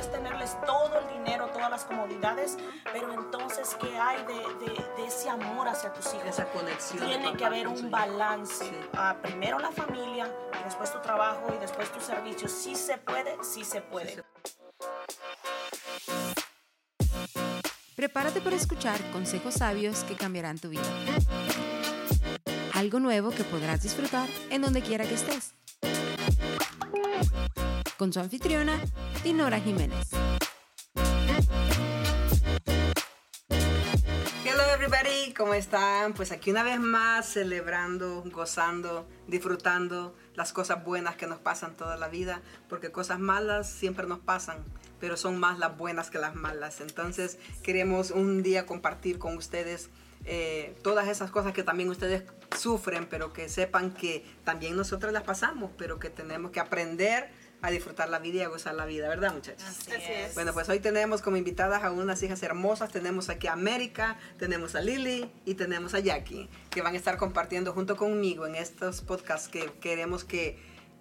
puedes tenerles todo el dinero, todas las comodidades, pero entonces, ¿qué hay de, ese amor hacia tus hijos? Esa conexión. Tiene que haber un balance. Ah, primero la familia, y después tu trabajo y después tu servicio. Sí se puede, sí se puede. Prepárate para escuchar consejos sabios que cambiarán tu vida. Algo nuevo que podrás disfrutar en donde quiera que estés. Con su anfitriona, Dinora Jiménez. Hello everybody, ¿cómo están? Pues aquí una vez más celebrando, gozando, disfrutando las cosas buenas que nos pasan toda la vida, porque cosas malas siempre nos pasan pero son más las buenas que las malas. Entonces queremos un día compartir con ustedes eh, todas esas cosas que también ustedes sufren, pero que sepan que también nosotros las pasamos, pero que tenemos que aprender a disfrutar la vida y a gozar la vida, ¿verdad muchachos? Así es. Bueno, pues hoy tenemos como invitadas a unas hijas hermosas, tenemos aquí a América, tenemos a Lily y tenemos a Jackie, que van a estar compartiendo junto conmigo en estos podcasts que queremos que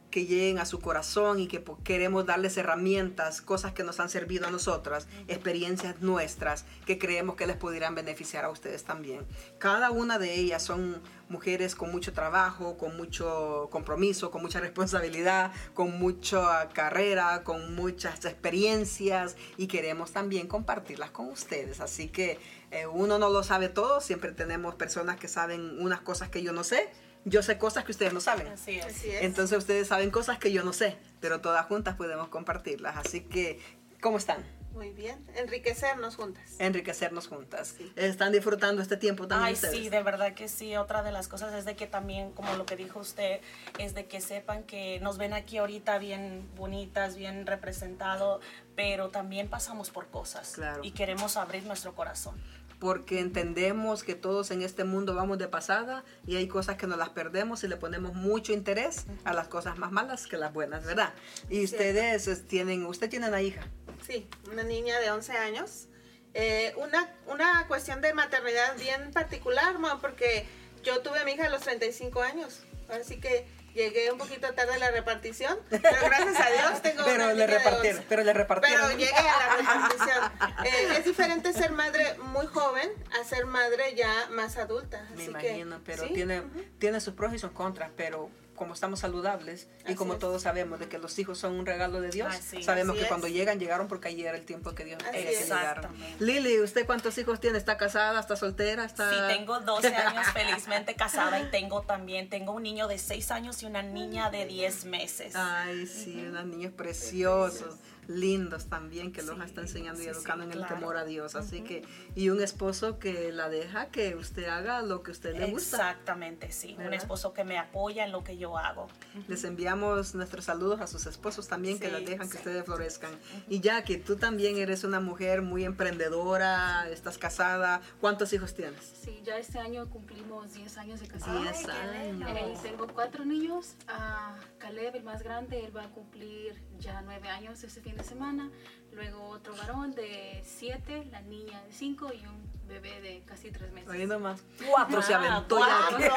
que lleguen a su corazón y que queremos darles herramientas, cosas que nos han servido a nosotras, experiencias nuestras que creemos que les pudieran beneficiar a ustedes también. Cada una de ellas son mujeres con mucho trabajo, con mucho compromiso, con mucha responsabilidad, con mucha carrera, con muchas experiencias y queremos también compartirlas con ustedes. Así que eh, uno no lo sabe todo, siempre tenemos personas que saben unas cosas que yo no sé yo sé cosas que ustedes no saben. Así es. Entonces ustedes saben cosas que yo no sé, pero todas juntas podemos compartirlas. Así que, ¿cómo están? Muy bien, enriquecernos juntas. Enriquecernos juntas. ¿Están disfrutando este tiempo también? Ay, sí, de verdad que sí. Otra de las cosas es de que también, como lo que dijo usted, es de que sepan que nos ven aquí ahorita bien bonitas, bien representado, pero también pasamos por cosas. Claro. Y queremos abrir nuestro corazón porque entendemos que todos en este mundo vamos de pasada y hay cosas que nos las perdemos y le ponemos mucho interés a las cosas más malas que las buenas, ¿verdad? Y ustedes tienen, usted tiene una hija. Sí, una niña de 11 años. Eh, una, una cuestión de maternidad bien particular, porque yo tuve a mi hija a los 35 años, así que Llegué un poquito tarde a la repartición, pero gracias a Dios tengo pero una le repartieron, Pero le repartieron. Pero llegué a la repartición. Eh, es diferente ser madre muy joven a ser madre ya más adulta. Me imagino, pero tiene, tiene sus pros y sus contras, pero como estamos saludables y como todos sabemos de que los hijos son un regalo de Dios, sabemos que cuando llegan, llegaron porque allí era el tiempo que Dios quería que llegaran. Lili, ¿usted cuántos hijos tiene? ¿Está casada? ¿Está soltera? Está... Sí, tengo 12 años felizmente casada y tengo también, tengo un niño de 6 años y una niña de 10 meses. Ay, sí, unos niños preciosos lindos también que los está enseñando y educando en el temor a Dios. Así que, y un esposo que la deja que usted haga lo que usted le gusta. Exactamente, sí. Un esposo que me apoya en lo que yo hago. Les enviamos nuestros saludos a sus esposos también que las dejan que ustedes florezcan. Y ya que tú también eres una mujer muy emprendedora, estás casada, ¿cuántos hijos tienes? Sí, ya este año cumplimos 10 años de casada. 10 años. Eh, tengo cuatro niños. Uh, Caleb, el más grande, él va a cumplir ya 9 años este fin de semana, luego otro varón de 7, la niña de 5 y un bebé de casi 3 meses. Ahí nomás. Cuatro se aventó ya.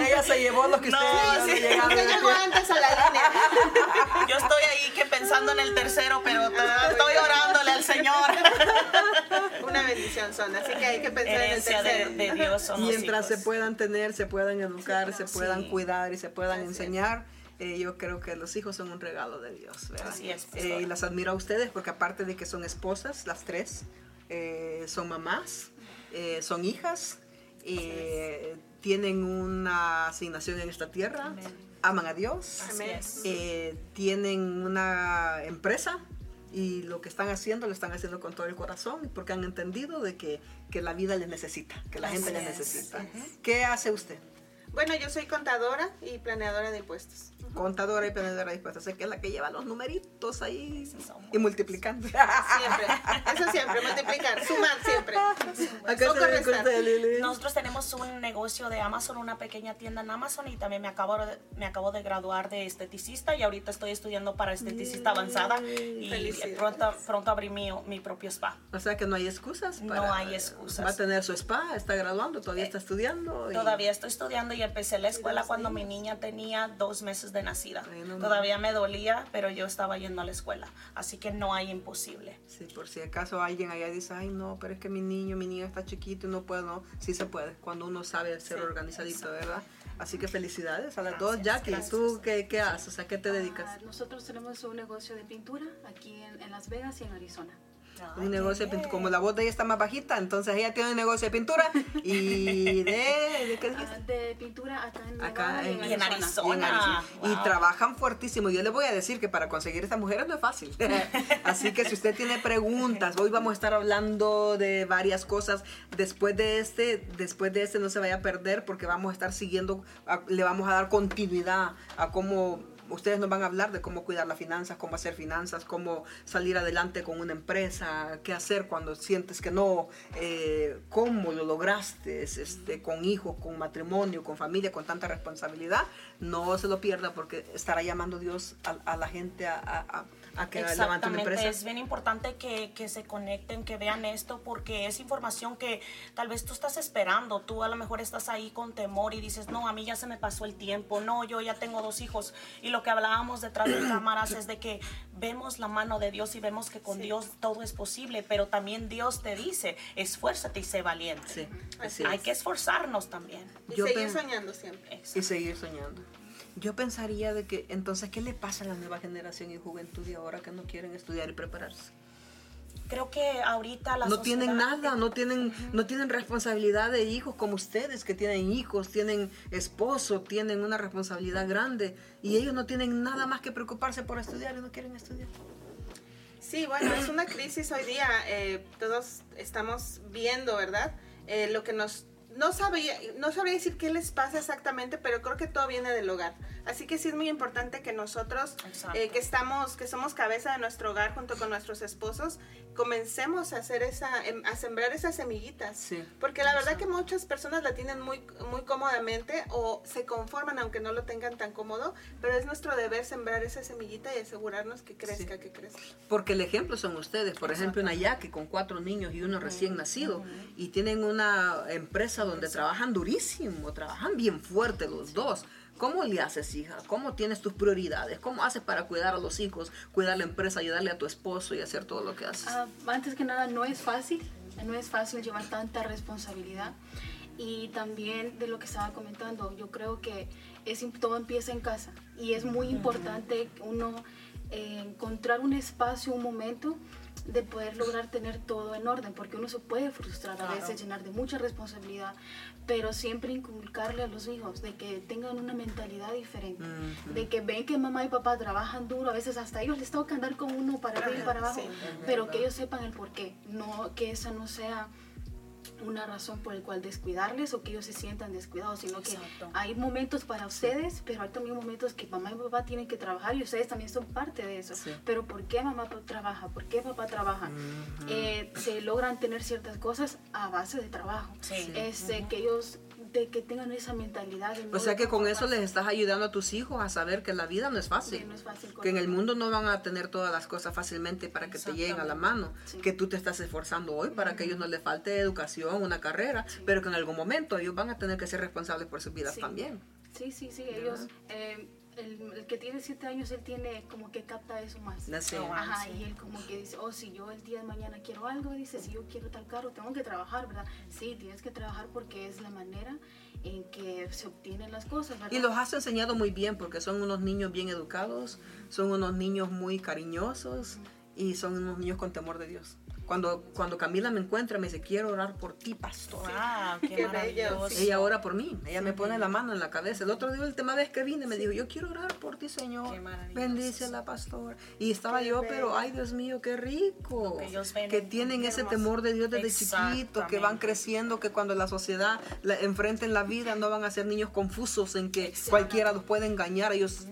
Ella se llevó lo que no, usted sí, llegó antes a la línea. Yo estoy ahí que pensando en el tercero, pero estoy orándole al Señor. Una bendición son, así que hay que pensar en el tercero. De, de Dios Mientras se puedan tener, se puedan educar, se puedan cuidar y se puedan enseñar eh, yo creo que los hijos son un regalo de Dios, ¿verdad? Así es. Eh, y las admiro a ustedes porque aparte de que son esposas, las tres, eh, son mamás, son hijas, tienen una asignación en esta tierra, aman a Dios, tienen una empresa y lo que están haciendo lo están haciendo con todo el corazón porque han entendido de que, que la vida les necesita, que la gente les necesita. ¿Qué hace usted? Bueno, yo soy contadora y planeadora de impuestos. Contadora y planeadora de impuestos, que es la que lleva los numeritos ahí y multiplicando. Siempre, eso siempre, multiplicar, sumar siempre. Nosotros tenemos un negocio de Amazon, una pequeña tienda en Amazon y también me acabo de, me acabo de graduar de esteticista y ahorita estoy estudiando para esteticista avanzada y pronto, pronto abrí mi, mi propio spa. O sea que no hay excusas. no hay excusas. Va a tener su spa, está graduando, todavía está estudiando. Todavía estoy estudiando y empecé la escuela cuando mi niña tenía dos meses de nacida. Todavía me dolía, pero yo estaba yendo a la escuela. Así que no hay imposible. Sí, por si acaso alguien allá dice, ay no, pero es que mi niño, mi niña está chiquito y no puedo. No, sí se puede, cuando uno sabe ser organizadito, ¿verdad? Así que felicidades a las dos. Jackie, ¿tú qué, qué, haces? Sea, ¿qué te dedicas? Ah, nosotros tenemos un negocio de pintura aquí en Las Vegas y en Arizona un negocio de pintura. Como la voz de ella está más bajita, entonces ella tiene un negocio de pintura y de... ¿De qué? Ah, de pintura acá en, en, Arizona. Y trabajan fuertísimo. Yo le voy a decir que para conseguir estas mujeres no es fácil. Así que si usted tiene preguntas, hoy vamos a estar hablando de varias cosas. Después de este, después de este no se vaya a perder porque vamos a estar siguiendo, le vamos a dar continuidad a cómo ustedes nos van a hablar de cómo cuidar las finanzas, cómo hacer finanzas, cómo salir adelante con una empresa, qué hacer cuando sientes que no, eh, cómo lo lograste este, con hijos, con matrimonio, con familia, con tanta responsabilidad. No se lo pierda porque estará llamando Dios a, la gente a a que Exactamente, es bien importante que, que, se conecten, que vean esto, porque es información que tal vez tú estás esperando, tú a lo mejor estás ahí con temor y dices, no, a mí ya se me pasó el tiempo, no, yo ya tengo dos hijos. Y lo que hablábamos detrás de cámaras es de que vemos la mano de Dios y vemos que con Dios todo es posible, pero también Dios te dice, esfuérzate y sé valiente. Sí, Hay que esforzarnos también. Y seguir soñando siempre. Y seguir soñando. Yo pensaría de que entonces, ¿qué le pasa a la nueva generación y juventud de ahora que no quieren estudiar y prepararse? Creo que ahorita no tienen nada, no tienen, no tienen responsabilidad de hijos como ustedes que tienen hijos, tienen esposo, tienen una responsabilidad grande y ellos no tienen nada más que preocuparse por estudiar y no quieren estudiar. Sí, bueno, es una crisis hoy día. Eh, todos estamos viendo, ¿verdad? Eh, lo que nos no sabría, no sabría decir qué les pasa exactamente, pero creo que todo viene del hogar. Así que sí es muy importante que nosotros, eh, que estamos, que somos cabeza de nuestro hogar junto con nuestros esposos, comencemos a hacer esa, em, a sembrar esas semillitas. Porque la verdad que muchas personas la tienen muy, muy cómodamente o se conforman aunque no lo tengan tan cómodo, pero es nuestro deber sembrar esa semillita y asegurarnos que crezca, que crezca. Porque el ejemplo son ustedes, por ejemplo, una yaque con cuatro niños y uno recién nacido y tienen una empresa donde trabajan durísimo, trabajan bien fuerte los dos. ¿Cómo le haces, hija? ¿Cómo tienes tus prioridades? ¿Cómo haces para cuidar a los hijos, cuidar la empresa, ayudarle a tu esposo y hacer todo lo que haces? Ah, antes que nada, no es fácil. No es fácil llevar tanta responsabilidad. Y también de lo que estaba comentando, yo creo que es, todo empieza en casa. Y es muy importante uno eh, encontrar un espacio, un momento de poder lograr tener todo en orden, porque uno se puede frustrar a veces, llenar de mucha responsabilidad, pero siempre inculcarle a los hijos de que tengan una mentalidad diferente, de que ven que mamá y papá trabajan duro, a veces hasta ellos les toca andar con uno para arriba y para abajo, pero que ellos sepan el por qué, no que esa no sea una razón por el cual descuidarles o que ellos se sientan descuidados, sino que hay momentos para ustedes, pero hay también momentos que mamá y papá tienen que trabajar y ustedes también son parte de eso. Pero ¿por qué mamá trabaja? ¿Por qué papá trabaja? Eh, se logran tener ciertas cosas a base de trabajo. Es que ellos que tengan esa mentalidad. o sea que con eso les estás ayudando a tus hijos a saber que la vida no es fácil. que en el mundo no van a tener todas las cosas fácilmente para que te lleguen a la mano. Que tú te estás esforzando hoy para que a ellos no les falte educación, una carrera, pero que en algún momento ellos van a tener que ser responsables por sus vidas también. Sí, sí, sí. Ellos... Eh, el, que tiene siete años, él tiene como que capta eso más. Ajá, y él como que dice, oh, si yo el día de mañana quiero algo, dice, si yo quiero tal carro, tengo que trabajar, ¿verdad? Sí, tienes que trabajar porque es la manera en que se obtienen las cosas, ¿verdad? Y los has enseñado muy bien porque son unos niños bien educados, son unos niños muy cariñosos y son unos niños con temor de Dios. Cuando, cuando Camila me encuentra, me dice, quiero orar por ti, pastor. Wow, qué, maravilloso. Ella ora por mí, ella me pone la mano en la cabeza. El otro día, el tema vez que vine, me dijo, yo quiero orar por ti, Señor. Bendice a la pastora. Y estaba yo, pero, ay, Dios mío, qué rico. Que, tienen ese temor de Dios desde chiquito, que van creciendo, que cuando la sociedad la, enfrenten la vida, no van a ser niños confusos en que cualquiera los puede engañar. Ellos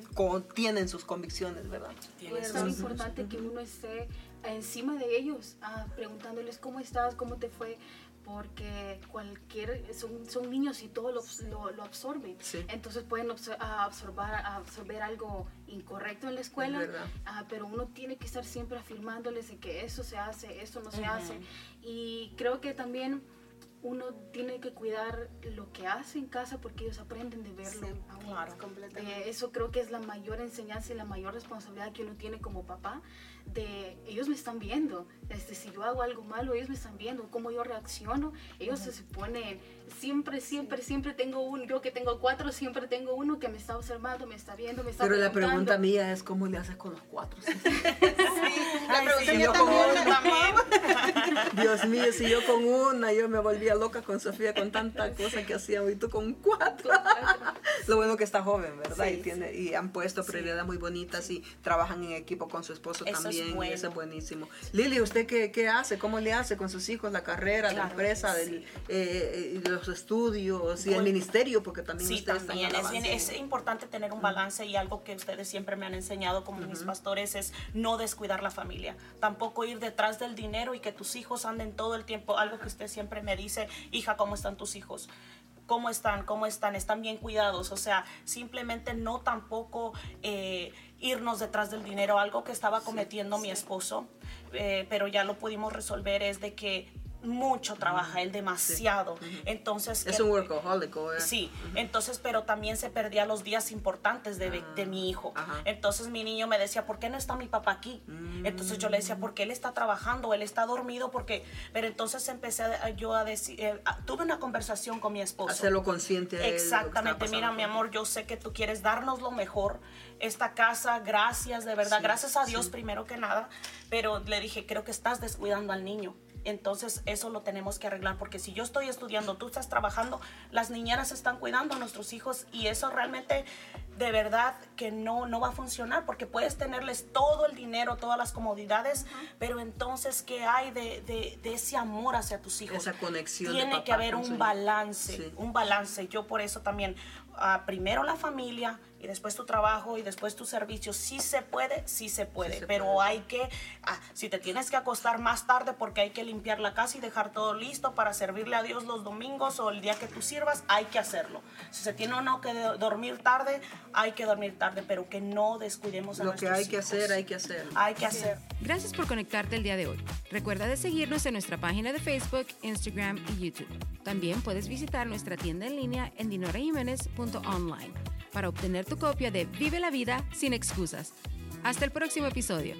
tienen sus convicciones, ¿verdad? Es muy importante que uno esté encima de ellos, ah, preguntándoles cómo estás, cómo te fue, porque cualquier, son, son niños y todo lo, lo, absorben. Entonces pueden ah, absorber, absorber algo incorrecto en la escuela, ah, pero uno tiene que estar siempre afirmándoles de que eso se hace, esto no se hace. Y creo que también uno tiene que cuidar lo que hace en casa porque ellos aprenden de verlo. Sí, a uno. claro, completamente. Eh, eso creo que es la mayor enseñanza y la mayor responsabilidad que uno tiene como papá. De ellos me están viendo. Este, si yo hago algo malo, ellos me están viendo. Cómo yo reacciono. Ellos se suponen. Siempre, siempre, siempre tengo uno. Yo que tengo cuatro, siempre tengo uno que me está observando, me está viendo, me está Pero la pregunta mía es cómo le haces con los cuatro. Sí, la Ay, pregunta sí, mía yo también, Dios mío, si yo con una, yo me volvía loca con Sofía con tanta cosa que hacíamos y tú con cuatro. Lo bueno que está joven, ¿verdad? Sí, y, tiene, y han puesto prioridades muy bonitas y trabajan en equipo con su esposo Eso es también. y bueno. Eso es buenísimo. Lili, ¿usted qué, qué hace? ¿Cómo le hace con sus hijos la carrera, la empresa, del, eh, eh, los estudios y el ministerio? Porque también Sí, ustedes también. están Es, bien- es importante tener un balance y algo que ustedes siempre me han enseñado como mis pastores es no descuidar la familia. Tampoco ir detrás del dinero y que tus hijos anden todo el tiempo. Algo que usted siempre me dice, hija, ¿cómo están tus hijos? ¿Cómo están? ¿Cómo están? ¿Están bien cuidados? O sea, simplemente no tampoco eh, irnos detrás del dinero. Algo que estaba cometiendo mi esposo, eh, pero ya lo pudimos resolver, es de que mucho trabaja él demasiado. Entonces, Es él- un workaholic. ¿o? Sí, entonces, pero también se perdía los días importantes de, de mi hijo. ajá. Entonces mi niño me decía, ¿por qué no está mi papá aquí? Entonces yo le decía, porque él está trabajando, él está dormido, porque... Pero entonces empecé a- yo a decir, eh, tuve una conversación con mi esposo. Hacerlo consciente Exactamente, mira mi amor, yo sé que tú quieres darnos lo mejor. Esta casa, gracias, de verdad, Sí, gracias a Dios sí. primero que nada, pero le dije, creo que estás descuidando al niño. Entonces eso lo tenemos que arreglar porque si yo estoy estudiando, tú estás trabajando, las niñeras están cuidando a nuestros hijos y eso realmente de verdad que no, no va a funcionar porque puedes tenerles todo el dinero, todas las comodidades, pero entonces ¿qué hay de, de- de ese amor hacia tus hijos? Esa conexión de Tiene papá que haber un balance, Sí. un balance. Yo por eso también, primero la familia y después tu trabajo y después tu servicio. Sí se puede, sí se puede, se pero puede. hay que, ah, si te tienes que acostar más tarde porque hay que limpiar la casa y dejar todo listo para servirle a Dios los domingos o el día que tú sirvas, hay que hacerlo. Si se tiene o no que dormir tarde, hay que dormir tarde, pero que no descuidemos a Lo que hay que hacer, hay que hacer. Hay que hacer. Gracias por conectarte el día de hoy. Recuerda de seguirnos en nuestra página de Facebook, Instagram y YouTube. También puedes visitar nuestra tienda en línea en para obtener tu copia de Vive la vida sin excusas. Hasta el próximo episodio.